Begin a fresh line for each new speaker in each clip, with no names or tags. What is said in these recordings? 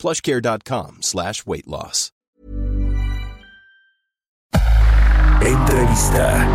plushcare.com slash weight loss.
Entrevista.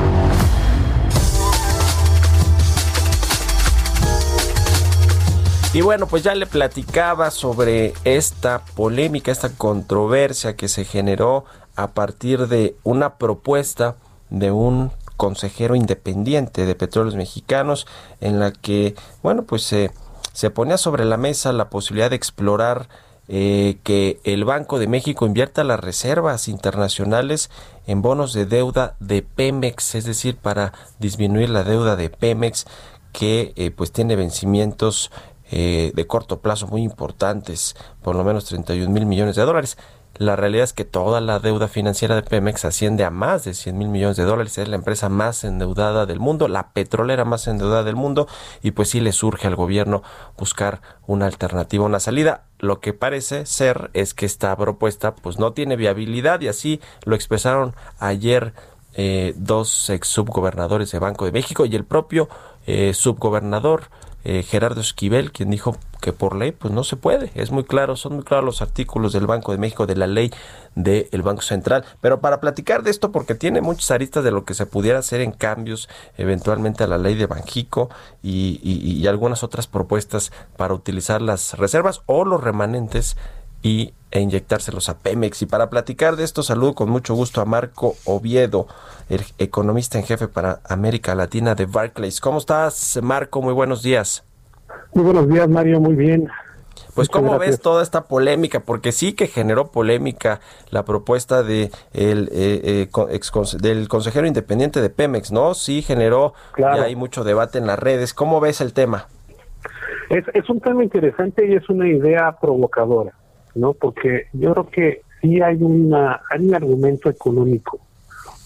Y bueno, pues ya le platicaba sobre esta polémica, esta controversia que se generó a partir de una propuesta de un consejero independiente de Petróleos Mexicanos en la que, bueno, pues se, se ponía sobre la mesa la posibilidad de explorar eh, que el Banco de México invierta las reservas internacionales en bonos de deuda de Pemex, es decir, para disminuir la deuda de Pemex que eh, pues tiene vencimientos eh, de corto plazo muy importantes, por lo menos 31 mil millones de dólares. La realidad es que toda la deuda financiera de Pemex asciende a más de 100 mil millones de dólares. Es la empresa más endeudada del mundo, la petrolera más endeudada del mundo, y pues sí le surge al gobierno buscar una alternativa, una salida. Lo que parece ser es que esta propuesta pues no tiene viabilidad y así lo expresaron ayer eh, dos ex subgobernadores de Banco de México y el propio eh, subgobernador eh, Gerardo Esquivel, quien dijo que por ley pues no se puede. Es muy claro, son muy claros los artículos del Banco de México, de la ley del Banco Central. Pero para platicar de esto, porque tiene muchas aristas de lo que se pudiera hacer en cambios eventualmente a la ley de Banjico y, y algunas otras propuestas para utilizar las reservas o los remanentes y, e inyectárselos a Pemex. Y para platicar de esto, saludo con mucho gusto a Marco Oviedo, el economista en jefe para América Latina de Barclays. ¿Cómo estás, Marco? Muy buenos días.
Muy buenos días, Mario. Muy bien.
Pues cómo ves toda esta polémica, porque sí que generó polémica la propuesta de el, eh, eh, del consejero independiente de Pemex, ¿no? Sí generó, claro. hay mucho debate en las redes. ¿Cómo ves el tema?
Es, es un tema interesante y es una idea provocadora. ¿No? Porque yo creo que sí hay, una, hay un argumento económico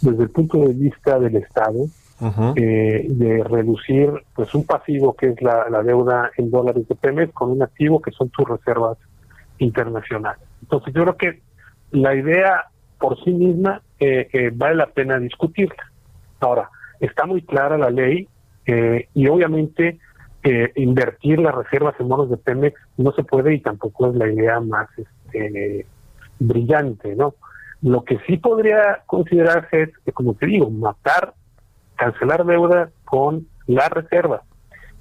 desde el punto de vista del Estado eh, de reducir pues un pasivo que es la, deuda en dólares de Pemex con un activo que son sus reservas internacionales. Entonces yo creo que la idea por sí misma eh, eh, vale la pena discutirla. Ahora, está muy clara la ley y obviamente eh, invertir las reservas en bonos de Pemex no se puede y tampoco es la idea más este, brillante, ¿no? Lo que sí podría considerarse es, como te digo, matar, cancelar deuda con la reserva.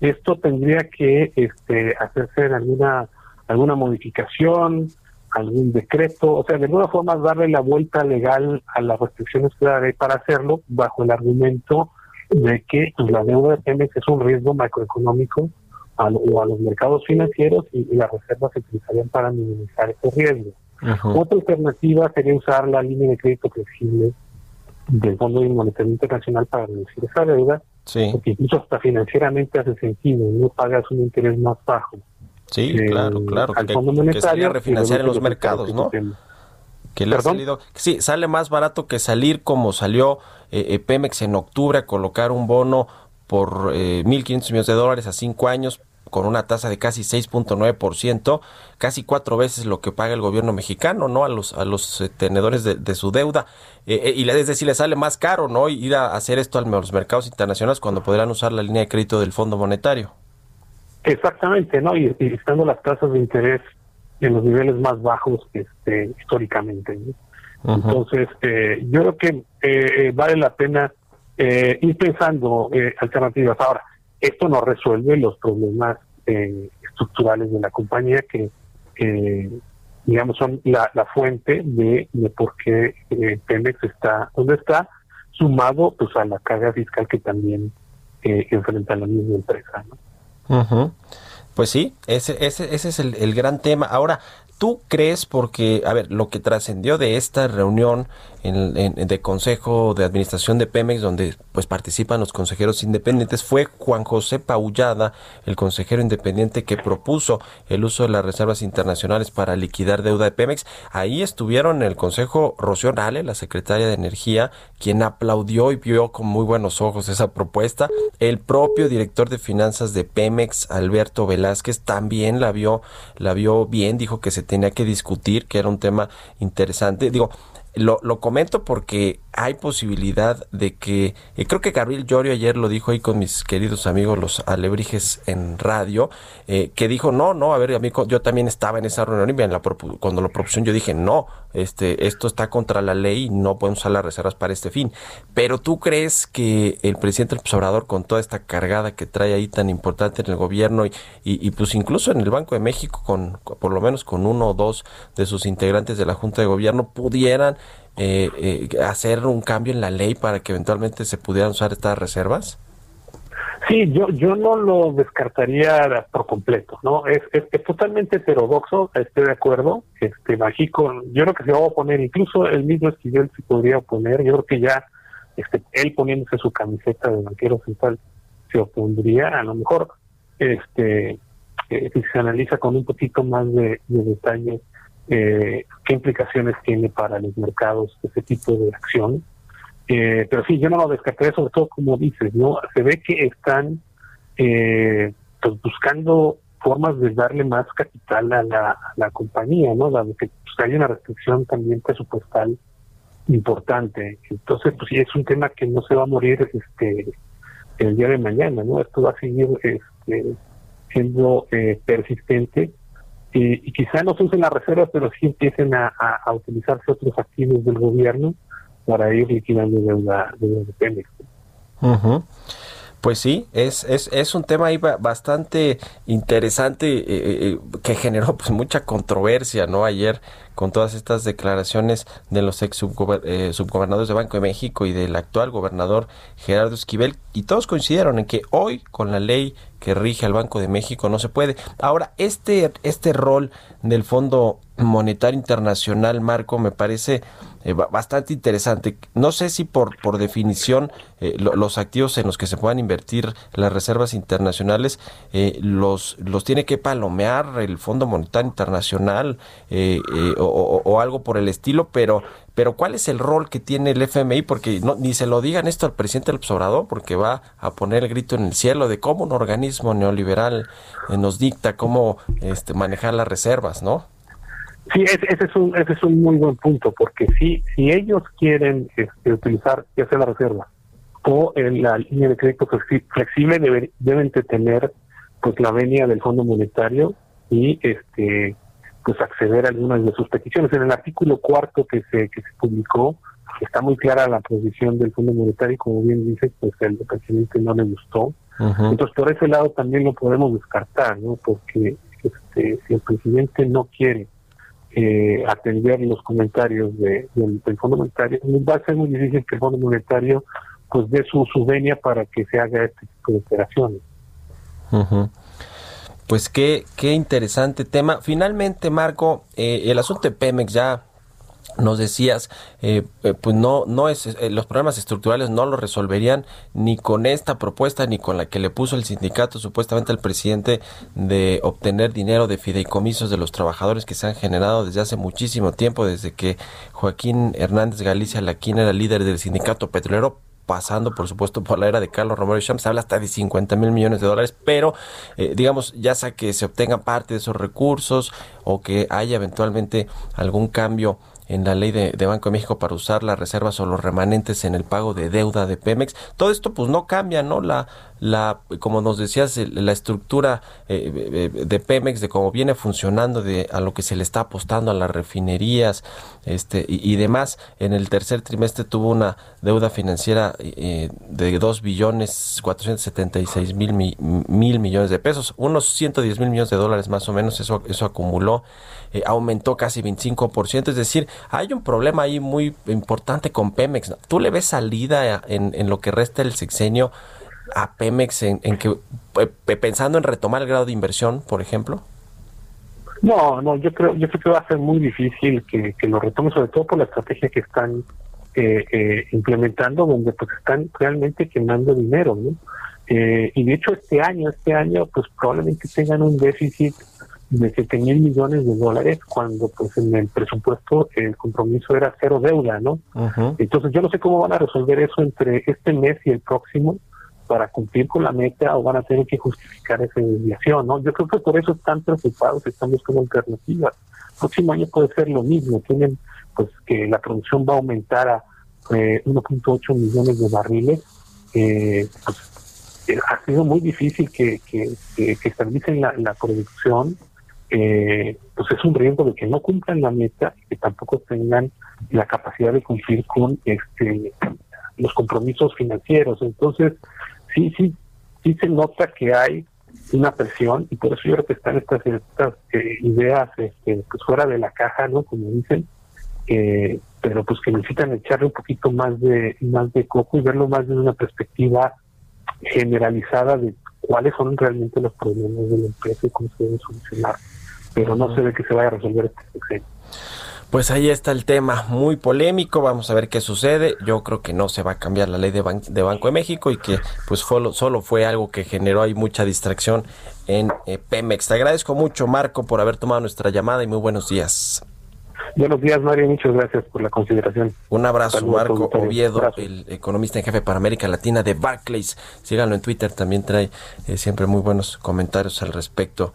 Esto tendría que este, hacerse en alguna, alguna modificación, algún decreto, o sea, de alguna forma darle la vuelta legal a las restricciones que hay para hacerlo bajo el argumento de que pues, la deuda de Pemex es un riesgo macroeconómico a, o a los mercados financieros y, las reservas se utilizarían para minimizar ese riesgo. Otra alternativa sería usar la línea de crédito flexible del Fondo Monetario Internacional para reducir esa deuda, porque incluso hasta financieramente hace sentido, no pagas un interés más bajo.
Sí, claro, claro. Al Fondo Monetario, que refinanciar en los mercados, ¿no? Que le ha salido, sí, sale más barato que salir como salió eh, eh, Pemex en octubre a colocar un bono por eh, 1.500 millones de dólares a cinco años con una tasa de casi 6.9%, casi cuatro veces lo que paga el gobierno mexicano, ¿no? A los, a los eh, tenedores de, su deuda. y es decir, le sale más caro, ¿no? Ir a hacer esto a los mercados internacionales cuando podrán usar la línea de crédito del Fondo Monetario.
Exactamente, ¿no? Y, y estando las tasas de interés en los niveles más bajos este, históricamente. Entonces, eh, yo creo que eh, vale la pena eh, ir pensando alternativas. Ahora, esto no resuelve los problemas estructurales de la compañía que, digamos, son la, fuente de, de por qué Pemex está donde está, sumado pues a la carga fiscal que también enfrenta la misma empresa. ¿no?
Pues sí, ese, ese, ese es el, gran tema. Ahora, ¿Tú crees, porque, a ver, lo que trascendió de esta reunión en, de Consejo de Administración de Pemex, donde pues participan los consejeros independientes, fue Juan José Paullada, el consejero independiente que propuso el uso de las reservas internacionales para liquidar deuda de Pemex. Ahí estuvieron en el Consejo Rocío Nale, la secretaria de Energía, quien aplaudió y vio con muy buenos ojos esa propuesta. El propio director de finanzas de Pemex, Alberto Velázquez, también la vio, la vio bien, dijo que se tenía que discutir, que era un tema interesante. Digo, lo, lo comento porque hay posibilidad de que, eh, creo que Gabriel Llorio ayer lo dijo ahí con mis queridos amigos los alebrijes en radio, eh, que dijo, no, no, a ver, yo también estaba en esa reunión y la cuando lo propusieron yo dije, no, este, esto está contra la ley y no podemos usar las reservas para este fin. Pero tú crees que el presidente del Obrador, con toda esta cargada que trae ahí tan importante en el gobierno y, y, pues incluso en el Banco de México, con por lo menos con uno o dos de sus integrantes de la Junta de Gobierno, pudieran eh, eh, hacer un cambio en la ley para que eventualmente se pudieran usar estas reservas?
Sí, yo yo no lo descartaría por completo, ¿no? Es, es, totalmente heterodoxo, estoy de acuerdo. Este México, yo creo que se va a oponer, incluso el mismo Esquivel se podría oponer. Yo creo que ya este él poniéndose su camiseta de banquero central se opondría. A lo mejor, este, eh, si se analiza con un poquito más de detalle eh, qué implicaciones tiene para los mercados ese tipo de acción. Eh, pero sí, yo no lo descarté, sobre todo como dices, ¿no? Se ve que están eh, pues buscando formas de darle más capital a la, compañía, ¿no? Dado que pues, hay una restricción también presupuestal importante. Entonces, pues sí, es un tema que no se va a morir este el día de mañana, ¿no? Esto va a seguir este, siendo eh, persistente y, quizá no se usen las reservas, pero sí empiecen a, utilizarse otros activos del gobierno para ir liquidando deuda, de Pemex.
Pues sí, es, es, es un tema ahí bastante interesante eh, eh, eh, que generó pues mucha controversia, ¿no? Ayer con todas estas declaraciones de los ex subgobernadores de Banco de México y del actual gobernador Gerardo Esquivel y todos coincidieron en que hoy con la ley que rige al Banco de México no se puede. Ahora, este, este rol del Fondo Monetario Internacional, Marco, me parece eh, bastante interesante. No sé si por, por definición eh, los activos en los que se puedan invertir las reservas internacionales eh, los, los tiene que palomear el Fondo Monetario Internacional o, o, algo por el estilo, pero pero ¿cuál es el rol que tiene el FMI? Porque no, ni se lo digan esto al presidente del Obrador, porque va a poner el grito en el cielo de cómo un organismo neoliberal nos dicta cómo este, manejar las reservas, ¿no?
Sí, ese, es un ese es un muy buen punto, porque si si ellos quieren este, utilizar ya sea la reserva o en la línea de crédito flexible deben de tener pues la venia del Fondo Monetario y este pues acceder a algunas de sus peticiones. En el artículo cuarto que se que se publicó está muy clara la posición del Fondo Monetario y como bien dice pues el presidente no le gustó. Entonces por ese lado también lo podemos descartar, ¿no? Porque este, si el presidente no quiere eh, atender los comentarios de, del, Fondo Monetario, va a ser muy difícil que el Fondo Monetario pues dé su, su venia para que se haga este tipo de operaciones.
Pues qué, qué interesante tema. Finalmente, Marco, eh, el asunto de Pemex ya nos decías, eh, eh, pues no, no es, eh, los problemas estructurales no lo resolverían ni con esta propuesta ni con la que le puso el sindicato supuestamente al presidente de obtener dinero de fideicomisos de los trabajadores que se han generado desde hace muchísimo tiempo, desde que Joaquín Hernández Galicia Laquín era líder del sindicato petrolero pasando por supuesto por la era de Carlos Romero Champs, se habla hasta de 50 mil millones de dólares, pero digamos, ya sea que se obtenga parte de esos recursos o que haya eventualmente algún cambio en la ley de, Banco de México para usar las reservas o los remanentes en el pago de deuda de Pemex. Todo esto pues no cambia, ¿no? La, la como nos decías, la estructura eh, eh, de Pemex, de cómo viene funcionando, de a lo que se le está apostando a las refinerías este y, demás. En el tercer trimestre tuvo una deuda financiera eh, de 2 billones 476 mil, mil millones de pesos, unos 110 mil millones de dólares más o menos, eso, eso acumuló. aumentó casi 25%, es decir, hay un problema ahí muy importante con Pemex. ¿Tú le ves salida en, lo que resta del sexenio a Pemex en, que pensando en retomar el grado de inversión, por ejemplo?
No, no, yo creo, yo creo que va a ser muy difícil que, que lo retome, sobre todo por la estrategia que están eh, eh, implementando, donde pues están realmente quemando dinero. Eh, y de hecho este año, este año, pues probablemente tengan un déficit de 7 mil millones de dólares cuando pues en el presupuesto el compromiso era cero deuda, ¿no? Entonces yo no sé cómo van a resolver eso entre este mes y el próximo para cumplir con la meta o van a tener que justificar esa desviación, ¿no? Yo creo que por eso están preocupados, están buscando alternativas. El próximo año puede ser lo mismo, tienen pues que la producción va a aumentar a eh, 1.8 millones de barriles, eh, pues, eh, ha sido muy difícil que, que, que, la, la producción eh, pues es un riesgo de que no cumplan la meta y que tampoco tengan la capacidad de cumplir con este los compromisos financieros. Entonces, sí, sí, sí se nota que hay una presión y por eso yo creo que están estas, estas eh, ideas este, pues fuera de la caja, ¿no? Como dicen, eh, pero pues que necesitan echarle un poquito más de más de coco y verlo más desde una perspectiva generalizada de cuáles son realmente los problemas de la empresa y cómo se deben solucionar pero no se ve que se vaya a resolver este
Pues ahí está el tema, muy polémico, vamos a ver qué sucede. Yo creo que no se va a cambiar la ley de, de Banco de México y que pues solo fue algo que generó ahí mucha distracción en eh, Pemex. Te agradezco mucho, Marco, por haber tomado nuestra llamada y muy buenos días.
Buenos días, Mario, muchas gracias por la consideración.
Un abrazo, Marco Oviedo, el economista en jefe para América Latina de Barclays. Síganlo en Twitter, también trae eh, siempre muy buenos comentarios al respecto.